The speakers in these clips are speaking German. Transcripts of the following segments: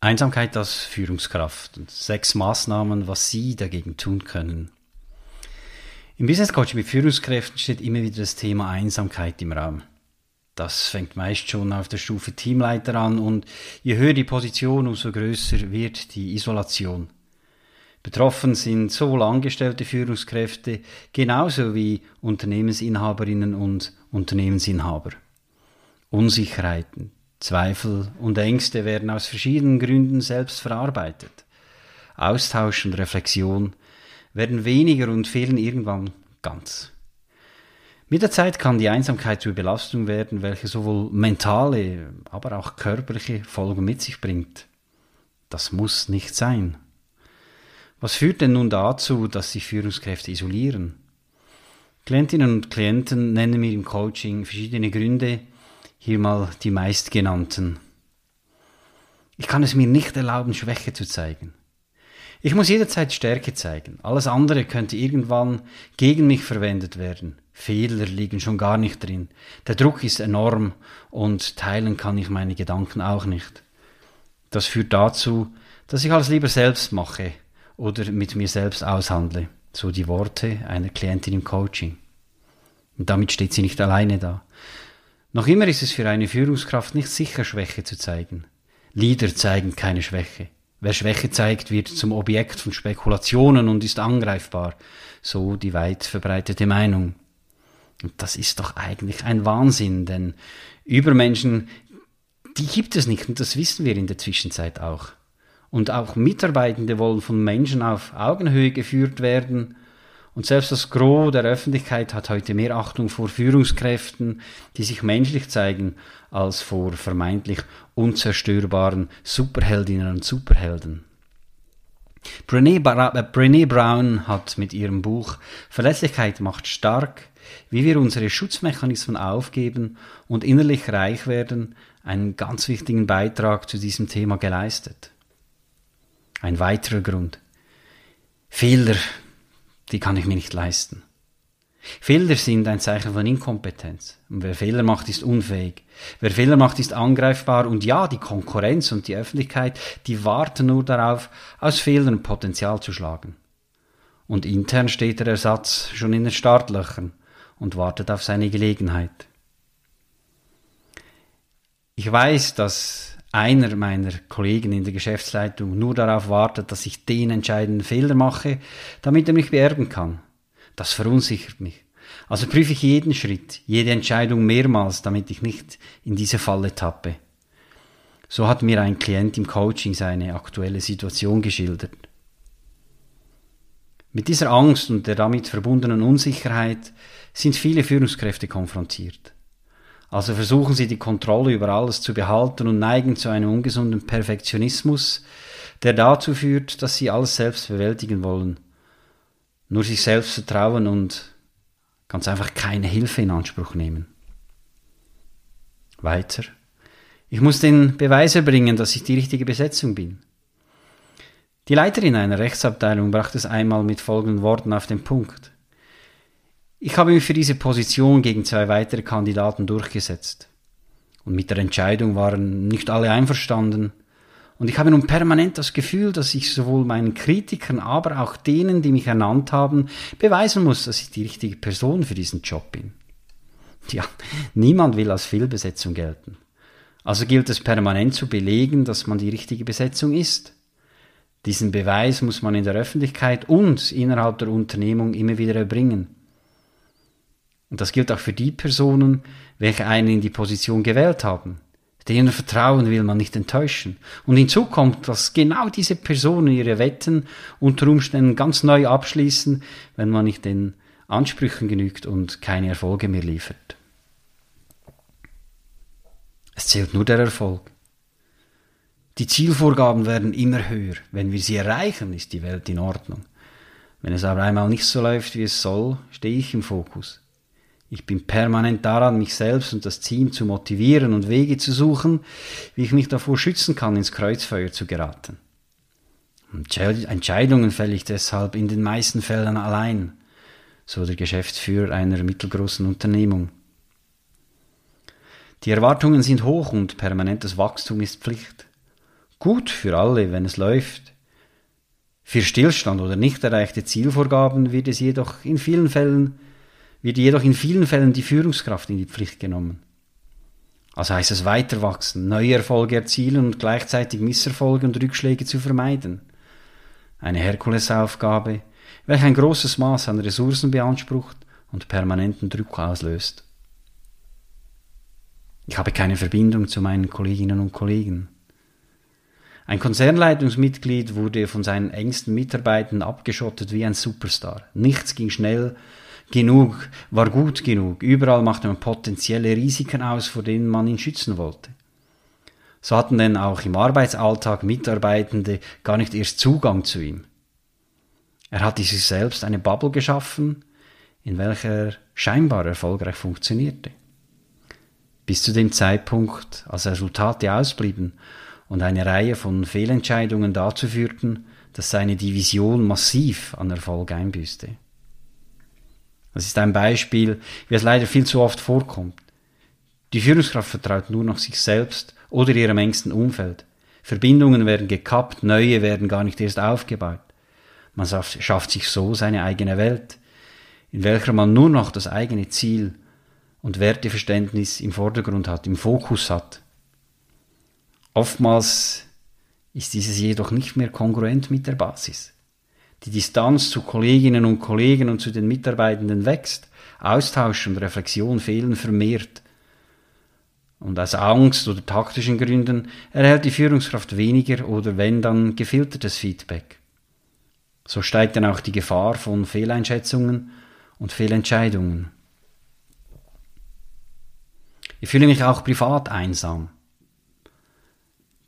Einsamkeit als Führungskraft und sechs Maßnahmen, was Sie dagegen tun können. Im Business Coaching mit Führungskräften steht immer wieder das Thema Einsamkeit im Raum. Das fängt meist schon auf der Stufe Teamleiter an und je höher die Position, umso größer wird die Isolation. Betroffen sind sowohl angestellte Führungskräfte genauso wie Unternehmensinhaberinnen und Unternehmensinhaber. Unsicherheiten, Zweifel und Ängste werden aus verschiedenen Gründen selbst verarbeitet. Austausch und Reflexion werden weniger und fehlen irgendwann ganz. Mit der Zeit kann die Einsamkeit zur Belastung werden, welche sowohl mentale, aber auch körperliche Folgen mit sich bringt. Das muss nicht sein. Was führt denn nun dazu, dass sich Führungskräfte isolieren? Klientinnen und Klienten nennen mir im Coaching verschiedene Gründe, hier mal die meistgenannten. Ich kann es mir nicht erlauben, Schwäche zu zeigen. Ich muss jederzeit Stärke zeigen. Alles andere könnte irgendwann gegen mich verwendet werden. Fehler liegen schon gar nicht drin. Der Druck ist enorm und teilen kann ich meine Gedanken auch nicht. Das führt dazu, dass ich alles lieber selbst mache oder mit mir selbst aushandle. So die Worte einer Klientin im Coaching. Und damit steht sie nicht alleine da. Noch immer ist es für eine Führungskraft nicht sicher, Schwäche zu zeigen. Lieder zeigen keine Schwäche. Wer Schwäche zeigt, wird zum Objekt von Spekulationen und ist angreifbar. So die weit verbreitete Meinung. Und das ist doch eigentlich ein Wahnsinn, denn Übermenschen, die gibt es nicht und das wissen wir in der Zwischenzeit auch. Und auch Mitarbeitende wollen von Menschen auf Augenhöhe geführt werden und selbst das Gros der Öffentlichkeit hat heute mehr Achtung vor Führungskräften, die sich menschlich zeigen, als vor vermeintlich unzerstörbaren Superheldinnen und Superhelden. Brené, Bra äh, Brené Brown hat mit ihrem Buch Verletzlichkeit macht stark, wie wir unsere Schutzmechanismen aufgeben und innerlich reich werden, einen ganz wichtigen Beitrag zu diesem Thema geleistet. Ein weiterer Grund. Fehler die kann ich mir nicht leisten. Fehler sind ein Zeichen von Inkompetenz. Und wer Fehler macht, ist unfähig. Wer Fehler macht, ist angreifbar. Und ja, die Konkurrenz und die Öffentlichkeit, die warten nur darauf, aus Fehlern Potenzial zu schlagen. Und intern steht der Ersatz schon in den Startlöchern und wartet auf seine Gelegenheit. Ich weiß, dass einer meiner Kollegen in der Geschäftsleitung nur darauf wartet, dass ich den entscheidenden Fehler mache, damit er mich beerben kann. Das verunsichert mich. Also prüfe ich jeden Schritt, jede Entscheidung mehrmals, damit ich nicht in diese Falle tappe. So hat mir ein Klient im Coaching seine aktuelle Situation geschildert. Mit dieser Angst und der damit verbundenen Unsicherheit sind viele Führungskräfte konfrontiert. Also versuchen sie die Kontrolle über alles zu behalten und neigen zu einem ungesunden Perfektionismus, der dazu führt, dass sie alles selbst bewältigen wollen, nur sich selbst vertrauen und ganz einfach keine Hilfe in Anspruch nehmen. Weiter. Ich muss den Beweis erbringen, dass ich die richtige Besetzung bin. Die Leiterin einer Rechtsabteilung brachte es einmal mit folgenden Worten auf den Punkt. Ich habe mich für diese Position gegen zwei weitere Kandidaten durchgesetzt. Und mit der Entscheidung waren nicht alle einverstanden. Und ich habe nun permanent das Gefühl, dass ich sowohl meinen Kritikern, aber auch denen, die mich ernannt haben, beweisen muss, dass ich die richtige Person für diesen Job bin. Ja, niemand will als Fehlbesetzung gelten. Also gilt es permanent zu belegen, dass man die richtige Besetzung ist. Diesen Beweis muss man in der Öffentlichkeit und innerhalb der Unternehmung immer wieder erbringen. Und das gilt auch für die Personen, welche einen in die Position gewählt haben. Denen Vertrauen will man nicht enttäuschen. Und hinzu kommt, dass genau diese Personen ihre Wetten unter Umständen ganz neu abschließen, wenn man nicht den Ansprüchen genügt und keine Erfolge mehr liefert. Es zählt nur der Erfolg. Die Zielvorgaben werden immer höher. Wenn wir sie erreichen, ist die Welt in Ordnung. Wenn es aber einmal nicht so läuft, wie es soll, stehe ich im Fokus. Ich bin permanent daran, mich selbst und das Team zu motivieren und Wege zu suchen, wie ich mich davor schützen kann, ins Kreuzfeuer zu geraten. Entscheidungen fälle ich deshalb in den meisten Fällen allein, so der Geschäftsführer einer mittelgroßen Unternehmung. Die Erwartungen sind hoch und permanentes Wachstum ist Pflicht. Gut für alle, wenn es läuft. Für Stillstand oder nicht erreichte Zielvorgaben wird es jedoch in vielen Fällen, wird jedoch in vielen Fällen die Führungskraft in die Pflicht genommen. Also heißt es weiter wachsen, neue Erfolge erzielen und gleichzeitig Misserfolge und Rückschläge zu vermeiden. Eine Herkulesaufgabe, welche ein großes Maß an Ressourcen beansprucht und permanenten Druck auslöst. Ich habe keine Verbindung zu meinen Kolleginnen und Kollegen. Ein Konzernleitungsmitglied wurde von seinen engsten Mitarbeitern abgeschottet wie ein Superstar. Nichts ging schnell genug, war gut genug. Überall machte man potenzielle Risiken aus, vor denen man ihn schützen wollte. So hatten denn auch im Arbeitsalltag Mitarbeitende gar nicht erst Zugang zu ihm. Er hatte sich selbst eine Bubble geschaffen, in welcher er scheinbar erfolgreich funktionierte. Bis zu dem Zeitpunkt, als Resultate ausblieben und eine Reihe von Fehlentscheidungen dazu führten, dass seine Division massiv an Erfolg einbüßte. Das ist ein Beispiel, wie es leider viel zu oft vorkommt. Die Führungskraft vertraut nur noch sich selbst oder ihrem engsten Umfeld. Verbindungen werden gekappt, neue werden gar nicht erst aufgebaut. Man schafft sich so seine eigene Welt, in welcher man nur noch das eigene Ziel und Werteverständnis im Vordergrund hat, im Fokus hat. Oftmals ist dieses jedoch nicht mehr kongruent mit der Basis. Die Distanz zu Kolleginnen und Kollegen und zu den Mitarbeitenden wächst, Austausch und Reflexion fehlen vermehrt. Und aus Angst oder taktischen Gründen erhält die Führungskraft weniger oder wenn dann gefiltertes Feedback. So steigt dann auch die Gefahr von Fehleinschätzungen und Fehlentscheidungen. Ich fühle mich auch privat einsam.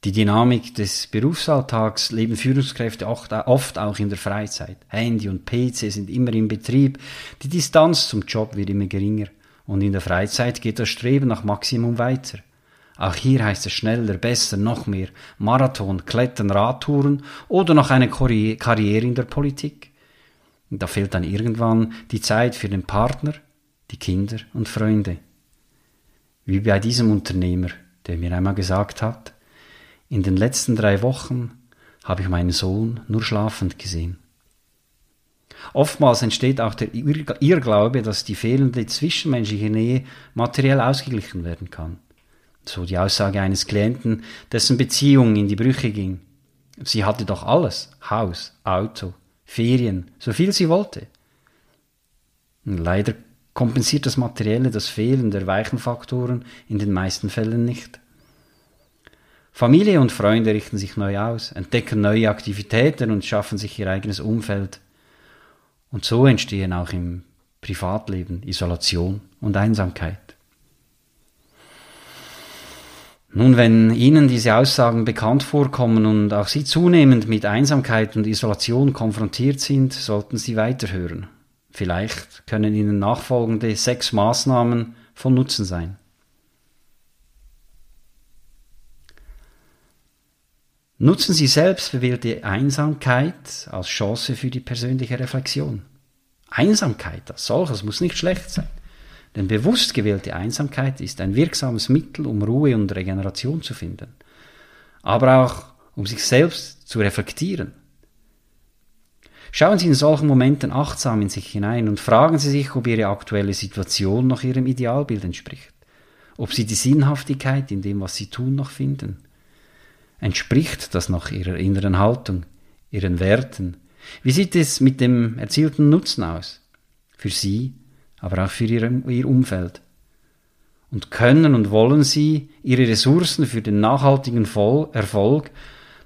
Die Dynamik des Berufsalltags leben Führungskräfte oft auch in der Freizeit. Handy und PC sind immer im Betrieb, die Distanz zum Job wird immer geringer und in der Freizeit geht das Streben nach Maximum weiter. Auch hier heißt es schneller, besser, noch mehr, Marathon, Klettern, Radtouren oder noch eine Karriere in der Politik. Da fehlt dann irgendwann die Zeit für den Partner, die Kinder und Freunde. Wie bei diesem Unternehmer, der mir einmal gesagt hat, in den letzten drei Wochen habe ich meinen Sohn nur schlafend gesehen. Oftmals entsteht auch der Irrglaube, dass die fehlende zwischenmenschliche Nähe materiell ausgeglichen werden kann. So die Aussage eines Klienten, dessen Beziehung in die Brüche ging. Sie hatte doch alles, Haus, Auto, Ferien, so viel sie wollte. Leider kompensiert das Materielle das Fehlen der weichen Faktoren in den meisten Fällen nicht. Familie und Freunde richten sich neu aus, entdecken neue Aktivitäten und schaffen sich ihr eigenes Umfeld. Und so entstehen auch im Privatleben Isolation und Einsamkeit. Nun, wenn Ihnen diese Aussagen bekannt vorkommen und auch Sie zunehmend mit Einsamkeit und Isolation konfrontiert sind, sollten Sie weiterhören. Vielleicht können Ihnen nachfolgende sechs Maßnahmen von Nutzen sein. Nutzen Sie selbstbewählte Einsamkeit als Chance für die persönliche Reflexion. Einsamkeit als solches muss nicht schlecht sein. Denn bewusst gewählte Einsamkeit ist ein wirksames Mittel, um Ruhe und Regeneration zu finden. Aber auch um sich selbst zu reflektieren. Schauen Sie in solchen Momenten achtsam in sich hinein und fragen Sie sich, ob Ihre aktuelle Situation noch Ihrem Idealbild entspricht. Ob Sie die Sinnhaftigkeit in dem, was Sie tun, noch finden Entspricht das noch ihrer inneren Haltung, ihren Werten? Wie sieht es mit dem erzielten Nutzen aus? Für sie, aber auch für ihr, ihr Umfeld. Und können und wollen sie ihre Ressourcen für den nachhaltigen Erfolg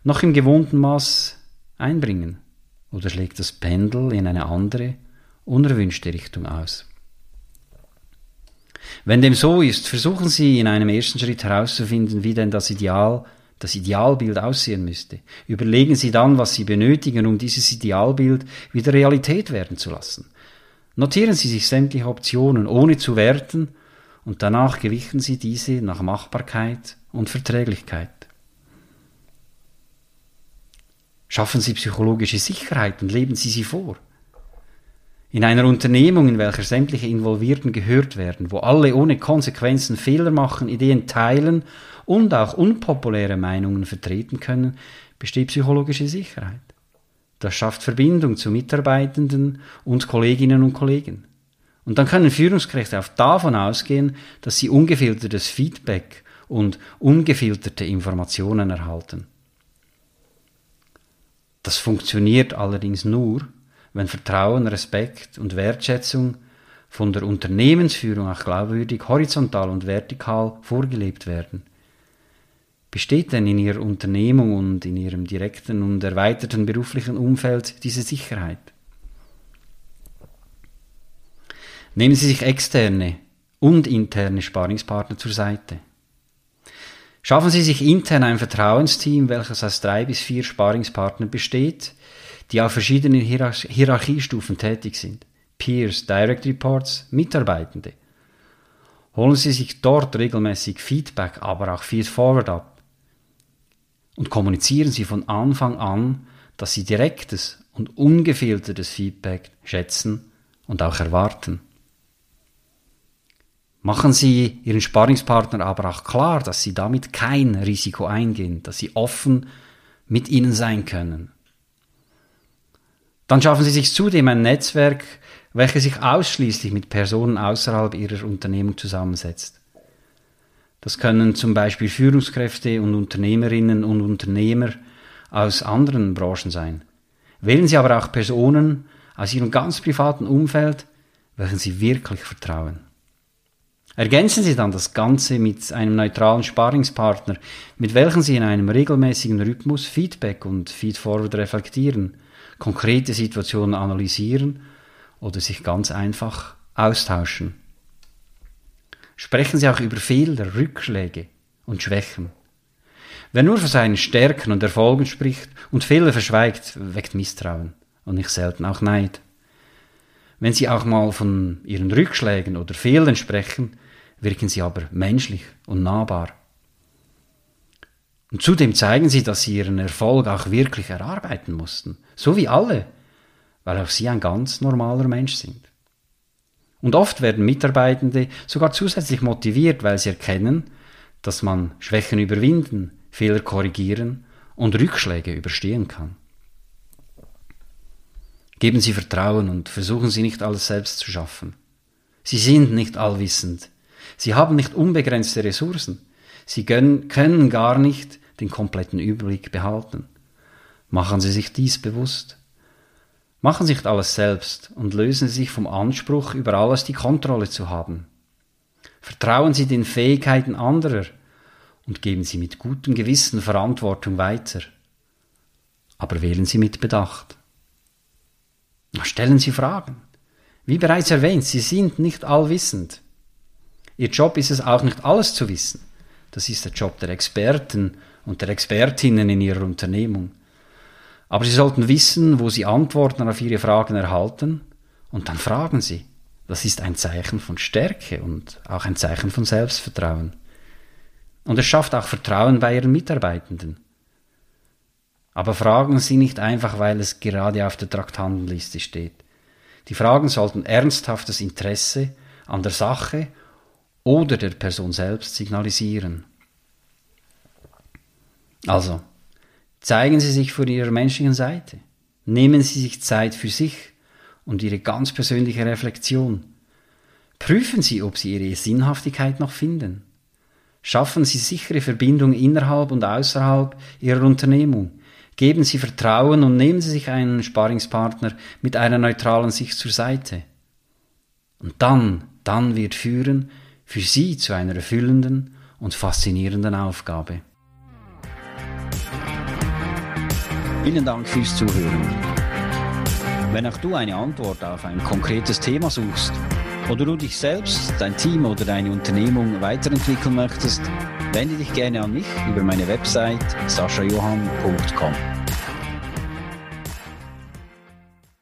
noch im gewohnten Maß einbringen? Oder schlägt das Pendel in eine andere, unerwünschte Richtung aus? Wenn dem so ist, versuchen Sie in einem ersten Schritt herauszufinden, wie denn das Ideal das Idealbild aussehen müsste. Überlegen Sie dann, was Sie benötigen, um dieses Idealbild wieder Realität werden zu lassen. Notieren Sie sich sämtliche Optionen, ohne zu werten, und danach gewichten Sie diese nach Machbarkeit und Verträglichkeit. Schaffen Sie psychologische Sicherheit und leben Sie sie vor. In einer Unternehmung, in welcher sämtliche Involvierten gehört werden, wo alle ohne Konsequenzen Fehler machen, Ideen teilen und auch unpopuläre Meinungen vertreten können, besteht psychologische Sicherheit. Das schafft Verbindung zu Mitarbeitenden und Kolleginnen und Kollegen. Und dann können Führungskräfte auch davon ausgehen, dass sie ungefiltertes Feedback und ungefilterte Informationen erhalten. Das funktioniert allerdings nur, wenn Vertrauen, Respekt und Wertschätzung von der Unternehmensführung auch glaubwürdig, horizontal und vertikal vorgelebt werden. Besteht denn in Ihrer Unternehmung und in Ihrem direkten und erweiterten beruflichen Umfeld diese Sicherheit? Nehmen Sie sich externe und interne Sparingspartner zur Seite. Schaffen Sie sich intern ein Vertrauensteam, welches aus drei bis vier Sparingspartnern besteht, die auf verschiedenen Hierarch Hierarchiestufen tätig sind. Peers, Direct Reports, Mitarbeitende. Holen Sie sich dort regelmäßig Feedback, aber auch Feedforward ab. Und kommunizieren Sie von Anfang an, dass Sie direktes und ungefiltertes Feedback schätzen und auch erwarten. Machen Sie Ihren Sparingspartner aber auch klar, dass Sie damit kein Risiko eingehen, dass Sie offen mit ihnen sein können. Dann schaffen Sie sich zudem ein Netzwerk, welches sich ausschließlich mit Personen außerhalb Ihrer Unternehmung zusammensetzt. Das können zum Beispiel Führungskräfte und Unternehmerinnen und Unternehmer aus anderen Branchen sein. Wählen Sie aber auch Personen aus Ihrem ganz privaten Umfeld, welchen Sie wirklich vertrauen. Ergänzen Sie dann das Ganze mit einem neutralen Sparingspartner, mit welchem Sie in einem regelmäßigen Rhythmus Feedback und Feedforward reflektieren konkrete Situationen analysieren oder sich ganz einfach austauschen. Sprechen Sie auch über Fehler, Rückschläge und Schwächen. Wer nur von seinen Stärken und Erfolgen spricht und Fehler verschweigt, weckt Misstrauen und nicht selten auch Neid. Wenn Sie auch mal von Ihren Rückschlägen oder Fehlern sprechen, wirken Sie aber menschlich und nahbar. Und zudem zeigen sie, dass sie ihren Erfolg auch wirklich erarbeiten mussten. So wie alle, weil auch sie ein ganz normaler Mensch sind. Und oft werden Mitarbeitende sogar zusätzlich motiviert, weil sie erkennen, dass man Schwächen überwinden, Fehler korrigieren und Rückschläge überstehen kann. Geben Sie Vertrauen und versuchen Sie nicht alles selbst zu schaffen. Sie sind nicht allwissend. Sie haben nicht unbegrenzte Ressourcen. Sie können, gar nicht den kompletten Überblick behalten. Machen Sie sich dies bewusst. Machen Sie nicht alles selbst und lösen Sie sich vom Anspruch, über alles die Kontrolle zu haben. Vertrauen Sie den Fähigkeiten anderer und geben Sie mit gutem Gewissen Verantwortung weiter. Aber wählen Sie mit Bedacht. Stellen Sie Fragen. Wie bereits erwähnt, Sie sind nicht allwissend. Ihr Job ist es auch nicht alles zu wissen. Das ist der Job der Experten und der Expertinnen in ihrer Unternehmung. Aber sie sollten wissen, wo sie Antworten auf ihre Fragen erhalten und dann fragen sie. Das ist ein Zeichen von Stärke und auch ein Zeichen von Selbstvertrauen. Und es schafft auch Vertrauen bei ihren Mitarbeitenden. Aber fragen Sie nicht einfach, weil es gerade auf der Traktandenliste steht. Die Fragen sollten ernsthaftes Interesse an der Sache oder der Person selbst signalisieren. Also, zeigen Sie sich von Ihrer menschlichen Seite. Nehmen Sie sich Zeit für sich und Ihre ganz persönliche Reflexion. Prüfen Sie, ob Sie Ihre Sinnhaftigkeit noch finden. Schaffen Sie sichere Verbindungen innerhalb und außerhalb Ihrer Unternehmung. Geben Sie Vertrauen und nehmen Sie sich einen Sparingspartner mit einer neutralen Sicht zur Seite. Und dann, dann wird Führen für Sie zu einer erfüllenden und faszinierenden Aufgabe. Vielen Dank fürs Zuhören. Wenn auch du eine Antwort auf ein konkretes Thema suchst oder du dich selbst, dein Team oder deine Unternehmung weiterentwickeln möchtest, Wende dich gerne an mich über meine Website saschajohann.com.